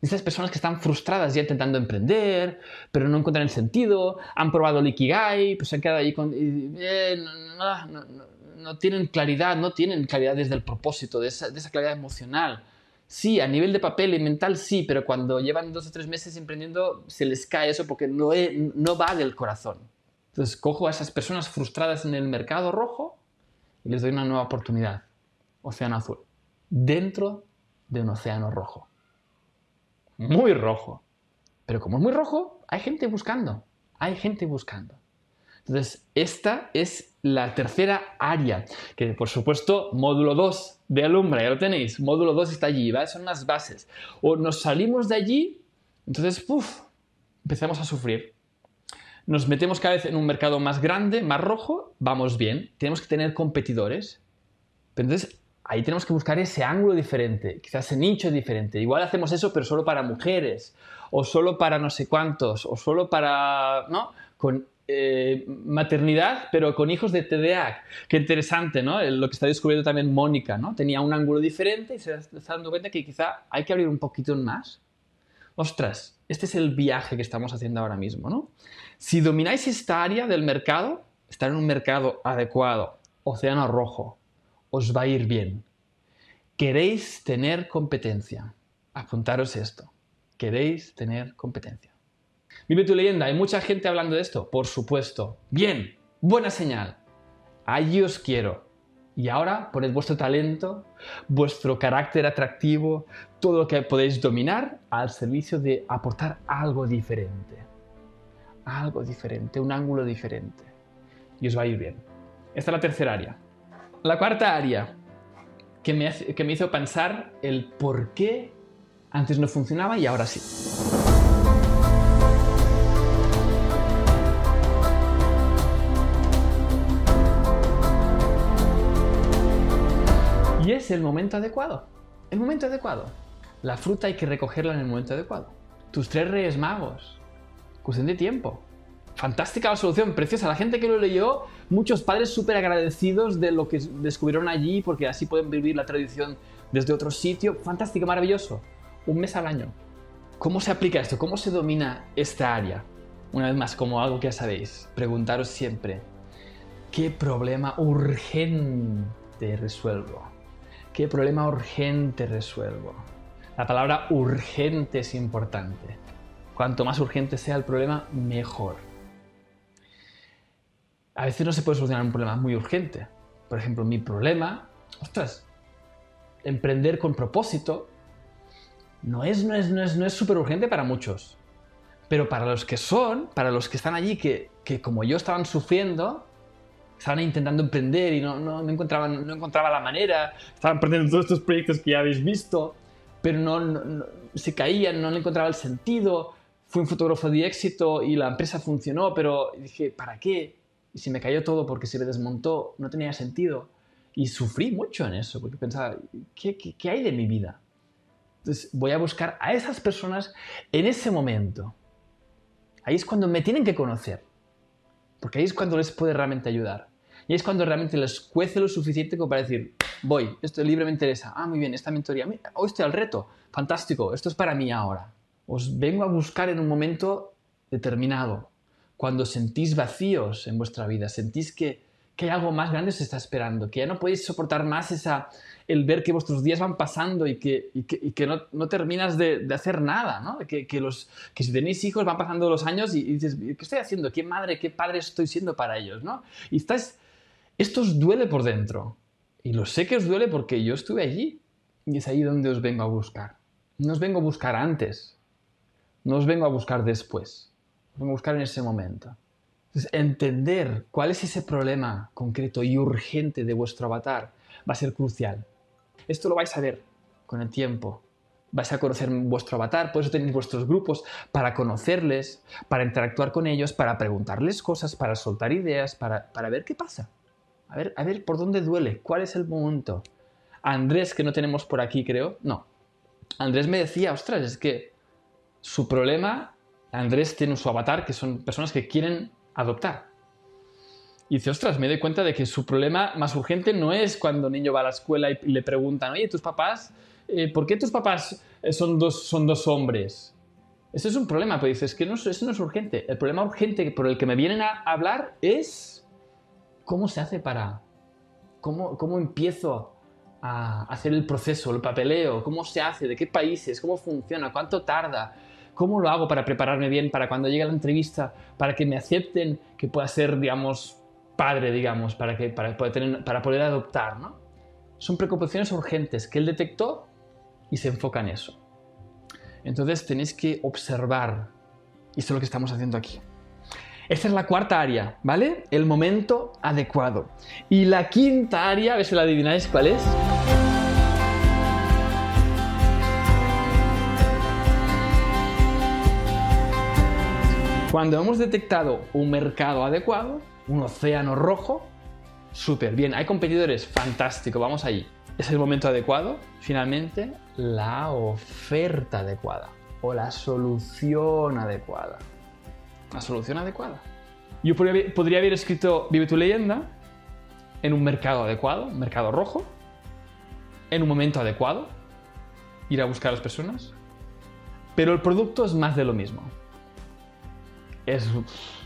De esas personas que están frustradas ya intentando emprender, pero no encuentran el sentido, han probado el Ikigai, pues se han quedado ahí con... Eh, no, no tienen claridad, no tienen claridad desde el propósito, de esa, claridad emocional. Sí, a nivel de papel y mental sí, pero cuando llevan dos o tres meses emprendiendo se les cae eso porque no, no va del corazón. Entonces cojo a esas personas frustradas en el mercado rojo y les doy una nueva oportunidad. Océano azul. Dentro de un océano rojo. Muy rojo. Pero como es muy rojo, hay gente buscando. Hay gente buscando. Entonces, esta es la tercera área, que por supuesto, módulo 2 de Alumbra, ya lo tenéis, módulo 2 está allí, ¿vale? son las bases. O nos salimos de allí, entonces, puff, empezamos a sufrir. Nos metemos cada vez en un mercado más grande, más rojo, vamos bien, tenemos que tener competidores. Pero entonces, ahí tenemos que buscar ese ángulo diferente, quizás ese nicho diferente. Igual hacemos eso, pero solo para mujeres, o solo para no sé cuántos, o solo para, ¿no? Con eh, maternidad, pero con hijos de TDA. Qué interesante, ¿no? Lo que está descubriendo también Mónica, ¿no? Tenía un ángulo diferente y se está dando cuenta que quizá hay que abrir un poquito más. Ostras, este es el viaje que estamos haciendo ahora mismo, ¿no? Si domináis esta área del mercado, estar en un mercado adecuado, océano rojo, os va a ir bien. Queréis tener competencia. Apuntaros esto. Queréis tener competencia. Vive tu leyenda. ¿Hay mucha gente hablando de esto? Por supuesto. Bien, buena señal. Allí os quiero. Y ahora poned vuestro talento, vuestro carácter atractivo, todo lo que podéis dominar al servicio de aportar algo diferente. Algo diferente, un ángulo diferente. Y os va a ir bien. Esta es la tercera área. La cuarta área que me, que me hizo pensar el por qué antes no funcionaba y ahora sí. Y es el momento adecuado. El momento adecuado. La fruta hay que recogerla en el momento adecuado. Tus tres reyes magos Cuestión de tiempo. Fantástica la solución, preciosa. La gente que lo leyó, muchos padres súper agradecidos de lo que descubrieron allí, porque así pueden vivir la tradición desde otro sitio. Fantástico, maravilloso. Un mes al año. ¿Cómo se aplica esto? ¿Cómo se domina esta área? Una vez más, como algo que ya sabéis, preguntaros siempre, ¿qué problema urgente resuelvo? ¿Qué problema urgente resuelvo? La palabra urgente es importante. Cuanto más urgente sea el problema, mejor. A veces no se puede solucionar un problema muy urgente. Por ejemplo, mi problema, ostras, emprender con propósito no es, no es, no es, no es súper urgente para muchos. Pero para los que son, para los que están allí, que, que como yo estaban sufriendo, estaban intentando emprender y no, no, no, encontraban, no encontraba la manera, estaban perdiendo todos estos proyectos que ya habéis visto, pero no, no, se caían, no le encontraba el sentido. Fui un fotógrafo de éxito y la empresa funcionó, pero dije, ¿para qué? Y se me cayó todo porque se me desmontó, no tenía sentido. Y sufrí mucho en eso, porque pensaba, ¿qué, qué, qué hay de mi vida? Entonces voy a buscar a esas personas en ese momento. Ahí es cuando me tienen que conocer. Porque ahí es cuando les puede realmente ayudar. Y es cuando realmente les cuece lo suficiente como para decir, voy, este libro me interesa, ah, muy bien, esta mentoría, hoy estoy al reto, fantástico, esto es para mí ahora. Os vengo a buscar en un momento determinado, cuando sentís vacíos en vuestra vida, sentís que, que hay algo más grande os está esperando, que ya no podéis soportar más esa, el ver que vuestros días van pasando y que, y que, no, terminas de, de, hacer nada, ¿no? Que, que, los, que si tenéis hijos van pasando los años y, y, dices, ¿qué estoy haciendo? ¿Qué madre, qué padre estoy siendo para ellos, ¿no? Y estás, esto os duele por dentro. Y lo sé que os duele porque yo estuve allí. Y es ahí donde os vengo a buscar. No os vengo a buscar antes. No os vengo a buscar después buscar en ese momento. Entonces, entender cuál es ese problema concreto y urgente de vuestro avatar va a ser crucial. Esto lo vais a ver con el tiempo. Vais a conocer vuestro avatar, por eso tenéis vuestros grupos para conocerles, para interactuar con ellos, para preguntarles cosas, para soltar ideas, para, para ver qué pasa. A ver, a ver por dónde duele, cuál es el momento. Andrés, que no tenemos por aquí, creo, no. Andrés me decía, ostras, es que su problema Andrés tiene su avatar, que son personas que quieren adoptar. Y dice, ostras, me doy cuenta de que su problema más urgente no es cuando el niño va a la escuela y le preguntan, oye, tus papás, eh, ¿por qué tus papás son dos, son dos hombres? Ese es un problema, pero dices que no, eso no es urgente. El problema urgente por el que me vienen a hablar es cómo se hace para... ¿Cómo, cómo empiezo a hacer el proceso, el papeleo? ¿Cómo se hace? ¿De qué países? ¿Cómo funciona? ¿Cuánto tarda? ¿Cómo lo hago para prepararme bien para cuando llegue la entrevista, para que me acepten que pueda ser, digamos, padre, digamos, para, que, para, poder, tener, para poder adoptar, ¿no? Son preocupaciones urgentes que él detectó y se enfoca en eso. Entonces tenéis que observar, y eso es lo que estamos haciendo aquí. Esta es la cuarta área, ¿vale? El momento adecuado. Y la quinta área, a ver si la adivináis cuál es. Cuando hemos detectado un mercado adecuado, un océano rojo, súper bien. Hay competidores, fantástico, vamos allí. Es el momento adecuado, finalmente, la oferta adecuada o la solución adecuada. La solución adecuada. Yo podría haber escrito Vive tu leyenda en un mercado adecuado, mercado rojo, en un momento adecuado, ir a buscar a las personas, pero el producto es más de lo mismo es,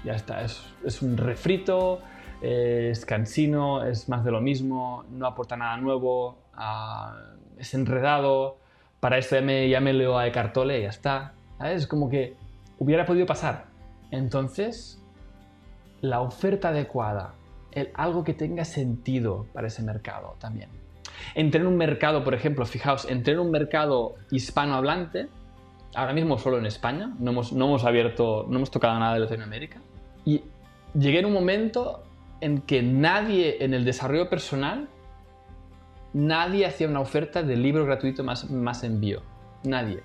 ya está, es, un refrito, es cansino, es más de lo mismo, no aporta nada nuevo, ah, es enredado, para esto ya me, ya me leo a Eckhart y ya está. Es como que hubiera podido pasar. Entonces, la oferta adecuada, el, algo que tenga sentido para ese mercado también. Entré en un mercado, por ejemplo, fijaos, entré en un mercado hispanohablante, ahora mismo solo en España, no hemos, no hemos abierto, no hemos tocado nada de Latinoamérica. Y llegué en un momento en que nadie en el desarrollo personal, nadie hacía una oferta de libro gratuito más, más envío. Nadie.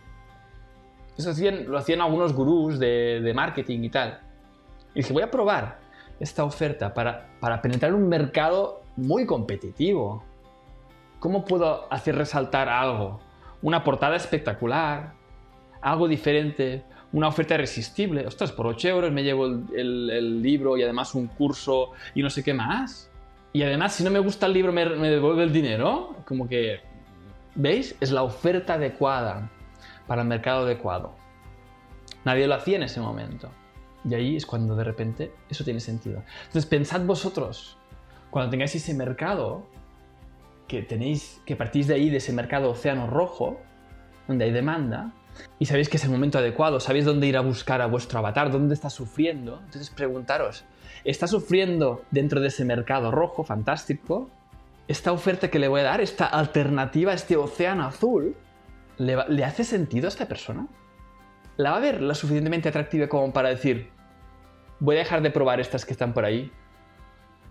Eso hacían, lo hacían algunos gurús de, de, marketing y tal. Y dije, voy a probar esta oferta para, para penetrar un mercado muy competitivo. ¿Cómo puedo hacer resaltar algo? Una portada espectacular, algo diferente, una oferta irresistible. Ostras, por 8 euros me llevo el, libro y además un curso y no sé qué más. Y además, si no me gusta el libro, me, me devuelve el dinero. Como que, ¿veis? Es la oferta adecuada para el mercado adecuado. Nadie lo hacía en ese momento. Y ahí es cuando de repente eso tiene sentido. Entonces pensad vosotros, cuando tengáis ese mercado, que tenéis, que partís de ahí, de ese mercado océano rojo, donde hay demanda, y sabéis que es el momento adecuado, sabéis dónde ir a buscar a vuestro avatar, dónde está sufriendo. Entonces preguntaros, ¿está sufriendo dentro de ese mercado rojo fantástico? ¿Esta oferta que le voy a dar, esta alternativa, este océano azul, ¿le, ¿le hace sentido a esta persona? ¿La va a ver lo suficientemente atractiva como para decir, voy a dejar de probar estas que están por ahí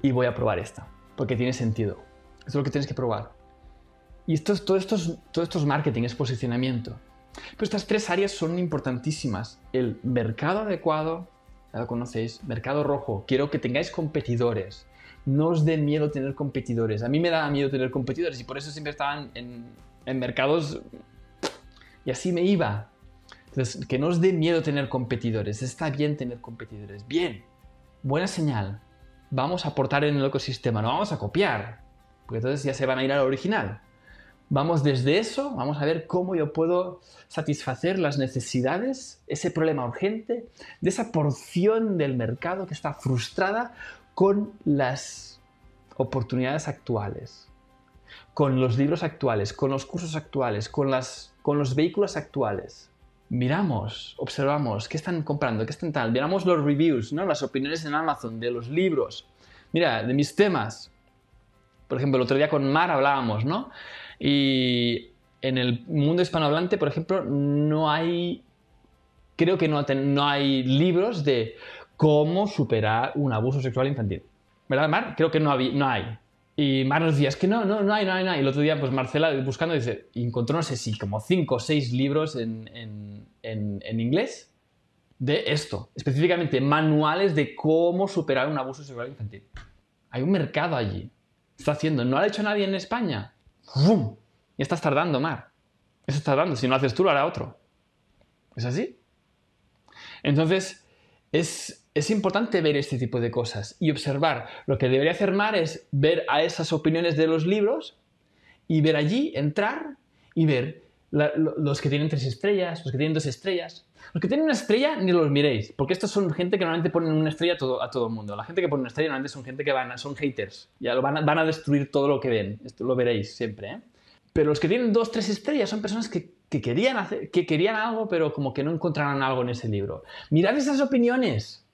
y voy a probar esta? Porque tiene sentido. Eso es lo que tienes que probar. Y esto, todo, esto es, todo esto es marketing, es posicionamiento. Pero estas tres áreas son importantísimas. El mercado adecuado, ya lo conocéis, mercado rojo, quiero que tengáis competidores. No os dé miedo tener competidores. A mí me daba miedo tener competidores y por eso siempre estaban en, en mercados y así me iba. Entonces, que no os dé miedo tener competidores. Está bien tener competidores. Bien, buena señal. Vamos a aportar en el ecosistema, no vamos a copiar, porque entonces ya se van a ir al original. Vamos desde eso, vamos a ver cómo yo puedo satisfacer las necesidades, ese problema urgente de esa porción del mercado que está frustrada con las oportunidades actuales, con los libros actuales, con los cursos actuales, con, las, con los vehículos actuales. Miramos, observamos qué están comprando, qué están tal, miramos los reviews, ¿no? las opiniones en Amazon de los libros. Mira, de mis temas. Por ejemplo, el otro día con Mar hablábamos, ¿no? Y en el mundo hispanohablante, por ejemplo, no hay, creo que no, hay libros de cómo superar un abuso sexual infantil. ¿Verdad, Mar? Creo que no, hay. Y Mar nos decía, es que no, no, no hay, no hay, no hay. Y el otro día, pues Marcela buscando dice, encontró, no sé si, como cinco o seis libros en, en, inglés de esto. Específicamente, manuales de cómo superar un abuso sexual infantil. Hay un mercado allí. Está haciendo. ¿No lo ha hecho nadie en España? ¡Bum! Y estás tardando, Mar. Eso está tardando. Si no haces tú, lo hará otro. ¿Es así? Entonces, es, es, importante ver este tipo de cosas y observar. Lo que debería hacer Mar es ver a esas opiniones de los libros y ver allí, entrar y ver los que tienen tres estrellas, los que tienen dos estrellas. Los que tienen una estrella ni los miréis, porque estos son gente que normalmente ponen una estrella a todo, a el mundo. La gente que pone una estrella normalmente son gente que van, son haters, ya lo van, a, van a destruir todo lo que ven. Esto lo veréis siempre. ¿eh? Pero los que tienen dos, tres estrellas son personas que, que, querían hacer, que querían algo, pero como que no encontraron algo en ese libro. Mirad esas opiniones.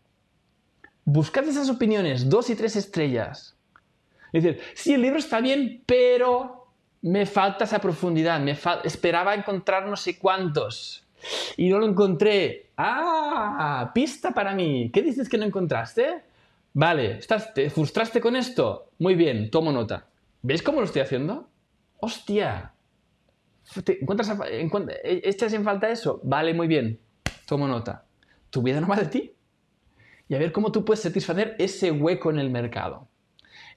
Buscad esas opiniones, dos y tres estrellas. Es decir, sí, el libro está bien, pero me falta esa profundidad. Me esperaba encontrar no sé cuántos y no lo encontré. ¡Ah! Pista para mí. ¿Qué dices que no encontraste? Vale, ¿estás, ¿te frustraste con esto? Muy bien, tomo nota. ¿Veis cómo lo estoy haciendo? ¡Hostia! ¿Te encuentras ¿Echas en falta eso? Vale, muy bien. Tomo nota. Tu vida no de ti. Y a ver cómo tú puedes satisfacer ese hueco en el mercado.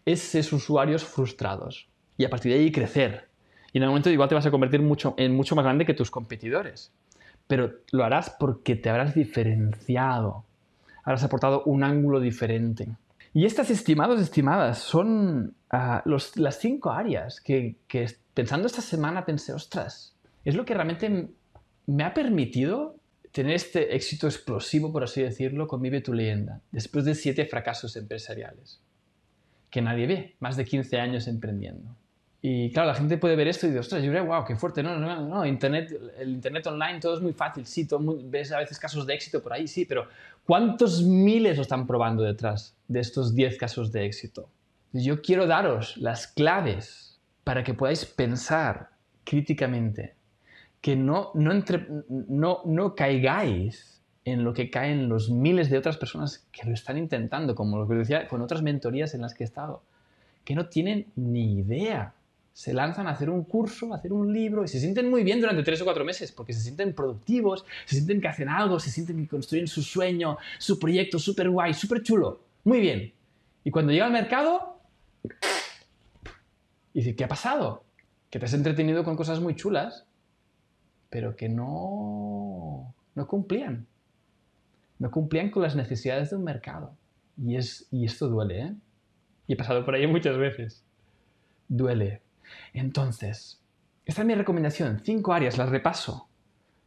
Esos usuarios frustrados. Y a partir de ahí crecer. Y en el momento igual te vas a convertir mucho, en mucho más grande que tus competidores pero lo harás porque te habrás diferenciado, habrás aportado un ángulo diferente. Y estas estimados, estimadas, son ah, las cinco áreas que, pensando esta semana pensé, ostras, es lo que realmente me ha permitido tener este éxito explosivo, por así decirlo, con Vive tu leyenda, después de siete fracasos empresariales, que nadie ve, más de 15 años emprendiendo. Y claro, la gente puede ver esto y dice, ostras, yo creo, wow, qué fuerte. No, no, no, Internet, el Internet online todo es muy fácil, sí, todo ves a veces casos de éxito por ahí, sí, pero ¿cuántos miles lo están probando detrás de estos 10 casos de éxito? Yo quiero daros las claves para que podáis pensar críticamente, que no, no, entre, no, no caigáis en lo que caen los miles de otras personas que lo están intentando, como lo que decía con otras mentorías en las que he estado, que no tienen ni idea se lanzan a hacer un curso, a hacer un libro y se sienten muy bien durante tres o cuatro meses porque se sienten productivos, se sienten que hacen algo, se sienten que construyen su sueño, su proyecto súper guay, súper chulo. Muy bien. Y cuando llega al mercado, y dice, ¿qué ha pasado? Que te has entretenido con cosas muy chulas, pero que no, no cumplían. no cumplían con las necesidades de un mercado. Y, es, y esto duele, ¿eh? Y he pasado por ahí muchas veces. Duele. Entonces, esta es mi recomendación. Cinco áreas, las repaso.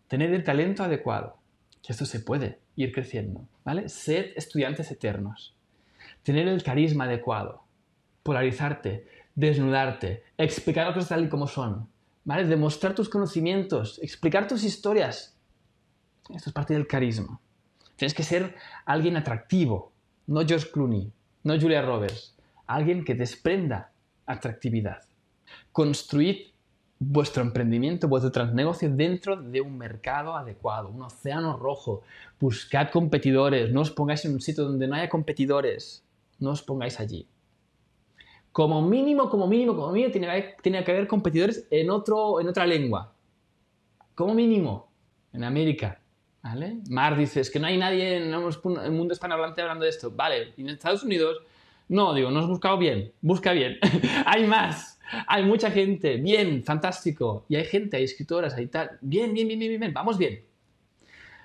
Tener el talento adecuado. Que esto se puede ir creciendo, ¿vale? Sed estudiantes eternos. Tener el carisma adecuado. Polarizarte, desnudarte, explicar las cosas tal y como son, ¿vale? Demostrar tus conocimientos, explicar tus historias. Esto es parte del carisma. Tienes que ser alguien atractivo, no George Clooney, no Julia Roberts, alguien que desprenda atractividad. Construid vuestro emprendimiento, vuestro transnegocio dentro de un mercado adecuado, un océano rojo. Buscad competidores, no os pongáis en un sitio donde no haya competidores, no os pongáis allí. Como mínimo, como mínimo, como mínimo, tiene, que haber competidores en, otro, en otra lengua. Como mínimo, en América. ¿Vale? Mar dice, es que no hay nadie en el mundo hispanohablante hablando de esto. Vale, y en Estados Unidos, no, digo, no has buscado bien, busca bien. hay más, hay mucha gente, bien, fantástico. Y hay gente, hay escritoras, hay tal. Bien, bien, bien, bien, bien, vamos bien.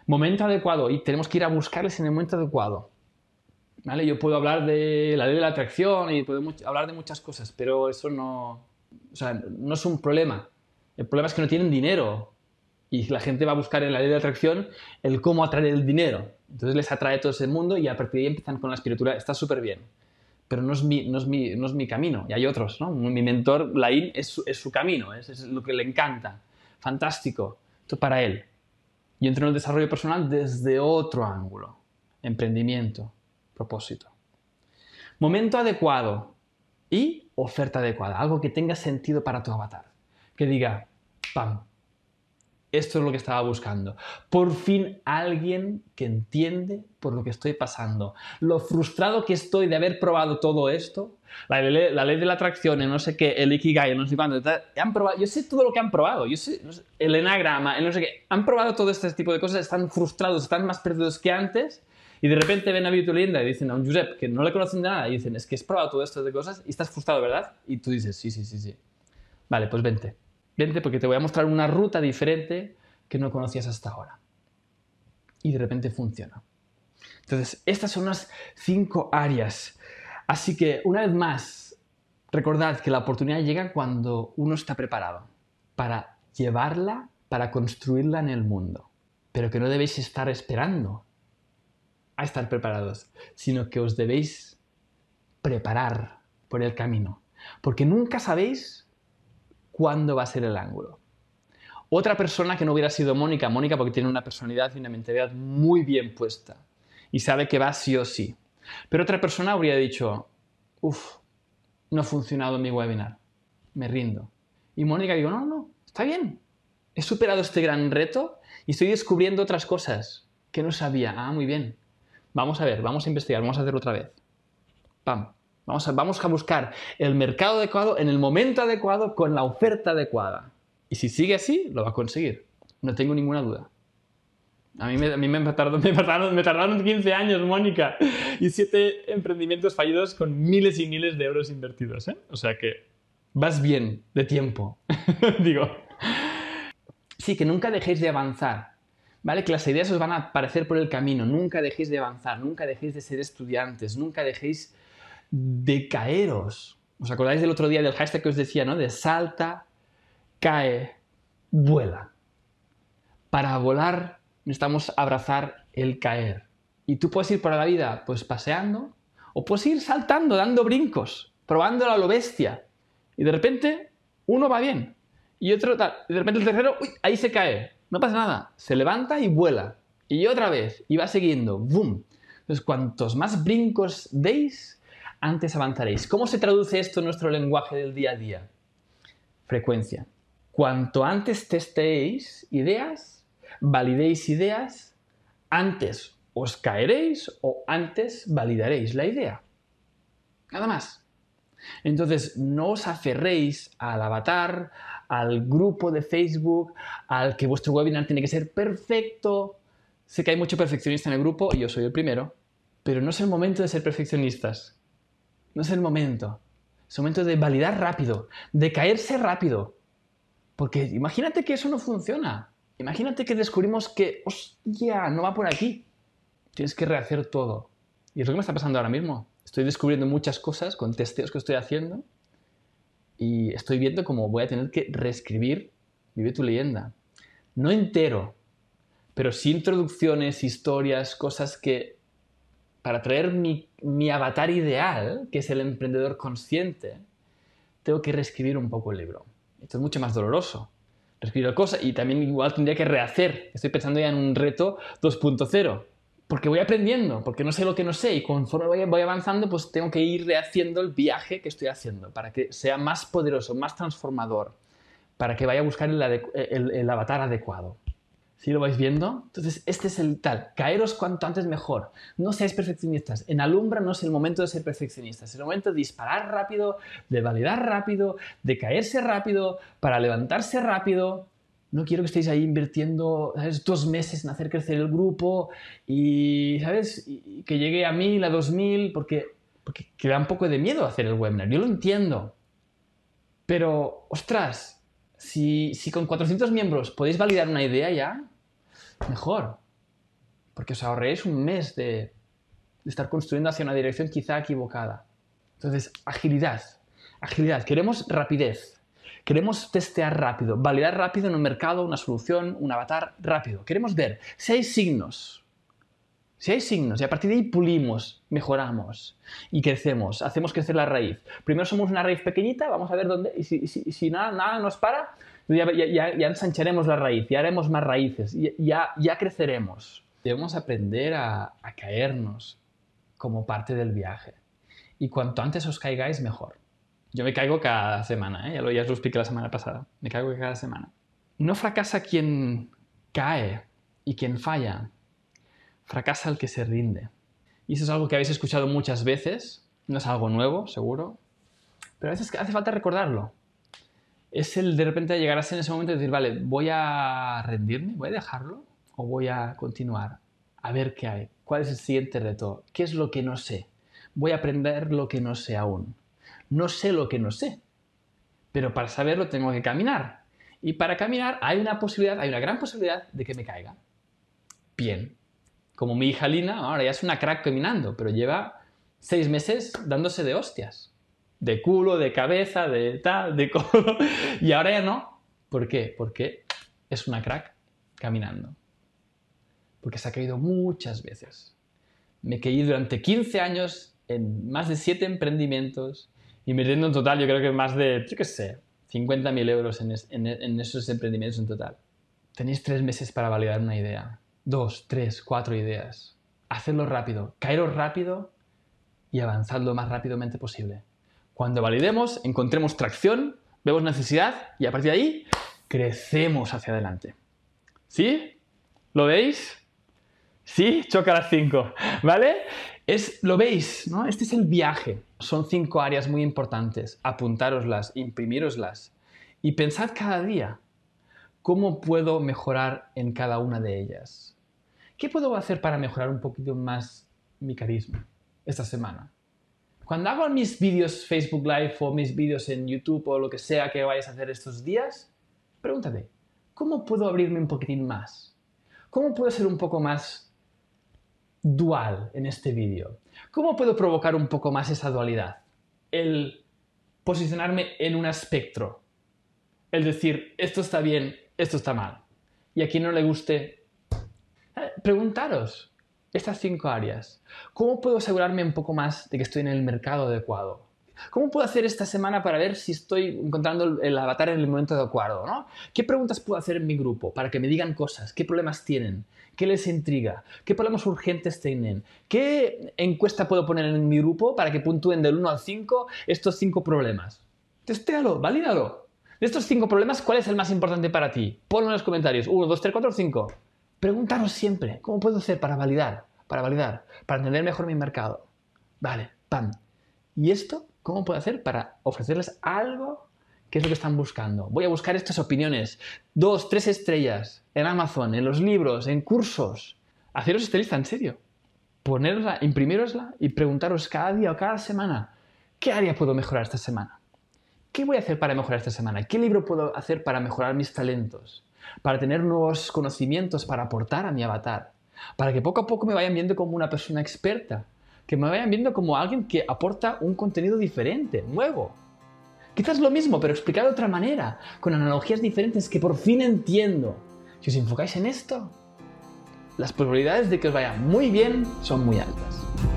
Momento adecuado, y tenemos que ir a buscarles en el momento adecuado. ¿Vale? Yo puedo hablar de la ley de la atracción y puedo hablar de muchas cosas, pero eso no, o sea, no es un problema. El problema es que no tienen dinero y la gente va a buscar en la ley de atracción el cómo atraer el dinero. Entonces les atrae todo ese mundo y a partir de ahí empiezan con la espiritualidad. Está súper bien. Pero no es, mi, no, es mi, no es mi camino. Y hay otros, ¿no? Mi mentor, Lain, es su, es su camino, es, es, lo que le encanta. Fantástico. Esto para él. Yo entro en el desarrollo personal desde otro ángulo. Emprendimiento, propósito. Momento adecuado y oferta adecuada. Algo que tenga sentido para tu avatar. Que diga, pam, esto es lo que estaba buscando. Por fin alguien que entiende por lo que estoy pasando. Lo frustrado que estoy de haber probado todo esto. La, ley de la atracción, no sé qué, el Ikigai, no sé cuánto. Han probado, yo sé todo lo que han probado. Yo sé, el enagrama, el no sé qué. Han probado todo este tipo de cosas, están frustrados, están más perdidos que antes. Y de repente ven a Vito Linda y dicen a un Josep que no le conocen de nada y dicen, es que has probado todo esto de cosas y estás frustrado, ¿verdad? Y tú dices, sí, sí, sí, sí. Vale, pues vente. Vente porque te voy a mostrar una ruta diferente que no conocías hasta ahora. Y de repente funciona. Entonces, estas son las cinco áreas. Así que, una vez más, recordad que la oportunidad llega cuando uno está preparado para llevarla, para construirla en el mundo. Pero que no debéis estar esperando a estar preparados, sino que os debéis preparar por el camino. Porque nunca sabéis cuándo va a ser el ángulo. Otra persona que no hubiera sido Mónica, Mónica porque tiene una personalidad y una mentalidad muy bien puesta y sabe que va sí o sí. Pero otra persona habría dicho, uff, no ha funcionado mi webinar, me rindo. Y Mónica digo, no, no, está bien, he superado este gran reto y estoy descubriendo otras cosas que no sabía. Ah, muy bien. Vamos a ver, vamos a investigar, vamos a hacerlo otra vez. Pam. Vamos a, vamos a buscar el mercado adecuado en el momento adecuado con la oferta adecuada. Y si sigue así, lo va a conseguir. No tengo ninguna duda. A mí, me, a mí me, tardaron, me, tardaron, me, tardaron, 15 años, Mónica, y 7 emprendimientos fallidos con miles y miles de euros invertidos. ¿eh? O sea que vas bien de tiempo. Digo. Sí, que nunca dejéis de avanzar. ¿Vale? Que las ideas os van a aparecer por el camino. Nunca dejéis de avanzar, nunca dejéis de ser estudiantes, nunca dejéis de caeros. ¿Os acordáis del otro día del hashtag que os decía, ¿no? De salta, cae, vuela. Para volar necesitamos abrazar el caer. Y tú puedes ir por la vida pues paseando o puedes ir saltando, dando brincos, probándolo a lo bestia. Y de repente uno va bien y otro. Y de repente el tercero, uy, ahí se cae. No pasa nada. Se levanta y vuela. Y otra vez. Y va siguiendo. ¡Bum! Entonces, cuantos más brincos deis, antes avanzaréis. ¿Cómo se traduce esto en nuestro lenguaje del día a día? Frecuencia. Cuanto antes testéis ideas, validéis ideas, antes os caeréis o antes validaréis la idea. Nada más. Entonces, no os aferréis al avatar, al grupo de Facebook, al que vuestro webinar tiene que ser perfecto. Sé que hay mucho perfeccionista en el grupo y yo soy el primero, pero no es el momento de ser perfeccionistas. No es el momento. Es el momento de validar rápido, de caerse rápido, porque imagínate que eso no funciona. Imagínate que descubrimos que, hostia, no va por aquí. tienes que rehacer todo. Y es lo que me está pasando ahora mismo. Estoy descubriendo muchas cosas con testeos que estoy haciendo y estoy viendo cómo voy a tener que reescribir Vive tu leyenda. No entero, pero sí introducciones, historias, cosas que para traer mi, avatar ideal, que es el emprendedor consciente, tengo que reescribir un poco el libro. Esto es mucho más doloroso. Reescribir la cosa y también igual tendría que rehacer. Estoy pensando ya en un reto 2.0 porque voy aprendiendo, porque no sé lo que no sé y conforme voy, avanzando, pues tengo que ir rehaciendo el viaje que estoy haciendo para que sea más poderoso, más transformador, para que vaya a buscar el, avatar adecuado. ¿Sí lo vais viendo? Entonces, este es el tal. Caeros cuanto antes mejor. No seáis perfeccionistas. En Alumbra no es el momento de ser perfeccionistas. Es el momento de disparar rápido, de validar rápido, de caerse rápido, para levantarse rápido, no quiero que estéis ahí invirtiendo dos meses en hacer crecer el grupo y, ¿sabes? que llegue a mil, a dos mil, porque, porque da un poco de miedo hacer el webinar. Yo lo entiendo. Pero, ostras, si, con 400 miembros podéis validar una idea ya, mejor. Porque os ahorréis un mes de, de estar construyendo hacia una dirección quizá equivocada. Entonces, agilidad. Agilidad. Queremos rapidez. Queremos testear rápido, validar rápido en un mercado, una solución, un avatar rápido. Queremos ver hay signos. Si hay signos y a partir de ahí pulimos, mejoramos y crecemos, hacemos crecer la raíz. Primero somos una raíz pequeñita, vamos a ver dónde, y si, nada, nada, nos para, ya, ensancharemos la raíz, ya haremos más raíces, ya, ya creceremos. Debemos aprender a, a caernos como parte del viaje. Y cuanto antes os caigáis, mejor. Yo me caigo cada semana, ¿eh? ya, lo, ya os lo expliqué la semana pasada. Me caigo cada semana. No fracasa quien cae y quien falla. Fracasa el que se rinde. Y eso es algo que habéis escuchado muchas veces. No es algo nuevo, seguro. Pero a veces hace falta recordarlo. Es el de repente llegar a en ese momento y decir, vale, voy a rendirme, voy a dejarlo o voy a continuar. A ver qué hay. ¿Cuál es el siguiente reto? ¿Qué es lo que no sé? Voy a aprender lo que no sé aún no sé lo que no sé. Pero para saberlo tengo que caminar. Y para caminar hay una posibilidad, hay una gran posibilidad de que me caiga. Bien. Como mi hija Lina, ahora ya es una crack caminando, pero lleva seis meses dándose de hostias. De culo, de cabeza, de tal, de codo. Y ahora ya no. ¿Por qué? Porque es una crack caminando. Porque se ha caído muchas veces. Me caí durante 15 años en más de 7 emprendimientos, invirtiendo en total, yo creo que más de, yo qué sé, 50.000 euros en, esos emprendimientos en total. Tenéis tres meses para validar una idea. Dos, tres, cuatro ideas. Hacedlo rápido, caeros rápido y avanzad lo más rápidamente posible. Cuando validemos, encontremos tracción, vemos necesidad y a partir de ahí crecemos hacia adelante. ¿Sí? ¿Lo veis? Sí, choca las cinco, ¿vale? Es, lo veis, ¿no? Este es el viaje. Son cinco áreas muy importantes. Apuntároslas, imprimiroslas y pensad cada día cómo puedo mejorar en cada una de ellas. ¿Qué puedo hacer para mejorar un poquito más mi carisma esta semana? Cuando hago mis vídeos Facebook Live o mis vídeos en YouTube o lo que sea que vayas a hacer estos días, pregúntate, ¿cómo puedo abrirme un poquitín más? ¿Cómo puedo ser un poco más dual en este vídeo. ¿Cómo puedo provocar un poco más esa dualidad? El posicionarme en un espectro. El decir, esto está bien, esto está mal. Y a quien no le guste, preguntaros estas cinco áreas. ¿Cómo puedo asegurarme un poco más de que estoy en el mercado adecuado? ¿Cómo puedo hacer esta semana para ver si estoy encontrando el avatar en el momento adecuado? ¿no? ¿Qué preguntas puedo hacer en mi grupo para que me digan cosas? ¿Qué problemas tienen? ¿Qué les intriga? ¿Qué problemas urgentes tienen? ¿Qué encuesta puedo poner en mi grupo para que puntúen del 1 al 5 estos 5 problemas? Testéalo, valídalo. De estos 5 problemas, ¿cuál es el más importante para ti? Ponlo en los comentarios. 1, 2, 3, 4, 5. Preguntaros siempre, ¿cómo puedo hacer para validar? Para validar, para entender mejor mi mercado. Vale, pam. ¿Y esto ¿Cómo puedo hacer para ofrecerles algo que es lo que están buscando? Voy a buscar estas opiniones. Dos, tres estrellas en Amazon, en los libros, en cursos. Haceros esta lista en serio. Ponerosla, imprimirosla y preguntaros cada día o cada semana, ¿qué área puedo mejorar esta semana? ¿Qué voy a hacer para mejorar esta semana? ¿Qué libro puedo hacer para mejorar mis talentos? Para tener nuevos conocimientos para aportar a mi avatar. para que poco a poco me vayan viendo como una persona experta, que me vayan viendo como alguien que aporta un contenido diferente, nuevo. Quizás lo mismo, pero explicado de otra manera, con analogías diferentes que por fin entiendo. Si os enfocáis en esto, las probabilidades de que os vaya muy bien son muy altas.